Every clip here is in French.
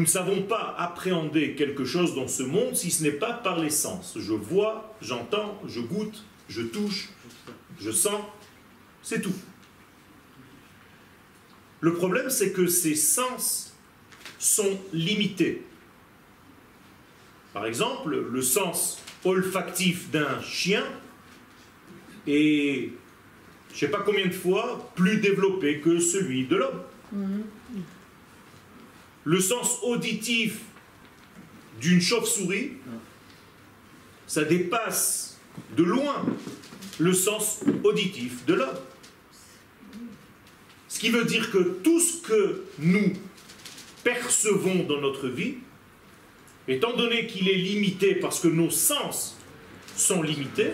Nous ne savons pas appréhender quelque chose dans ce monde si ce n'est pas par les sens. Je vois, j'entends, je goûte, je touche, je sens, c'est tout. Le problème, c'est que ces sens sont limités. Par exemple, le sens olfactif d'un chien est, je ne sais pas combien de fois, plus développé que celui de l'homme. Mhm. Le sens auditif d'une chauve-souris, ça dépasse de loin le sens auditif de l'homme. Ce qui veut dire que tout ce que nous percevons dans notre vie, étant donné qu'il est limité parce que nos sens sont limités,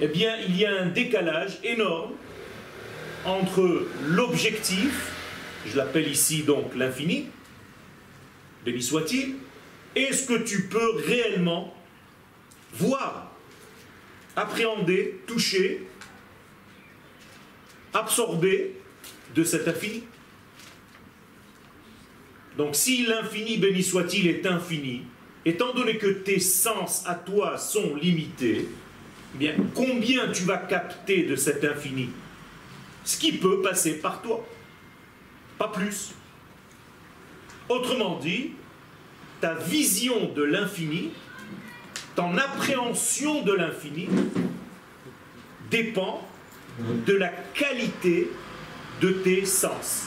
eh bien, il y a un décalage énorme entre l'objectif, je l'appelle ici donc l'infini, béni soit-il, et ce que tu peux réellement voir, appréhender, toucher, absorber de cet infini? Donc si l'infini, béni soit-il, est infini, étant donné que tes sens à toi sont limités, eh bien combien tu vas capter de cet infini? Ce qui peut passer par toi. Plus. Autrement dit, ta vision de l'infini, ton appréhension de l'infini dépend de la qualité de tes sens.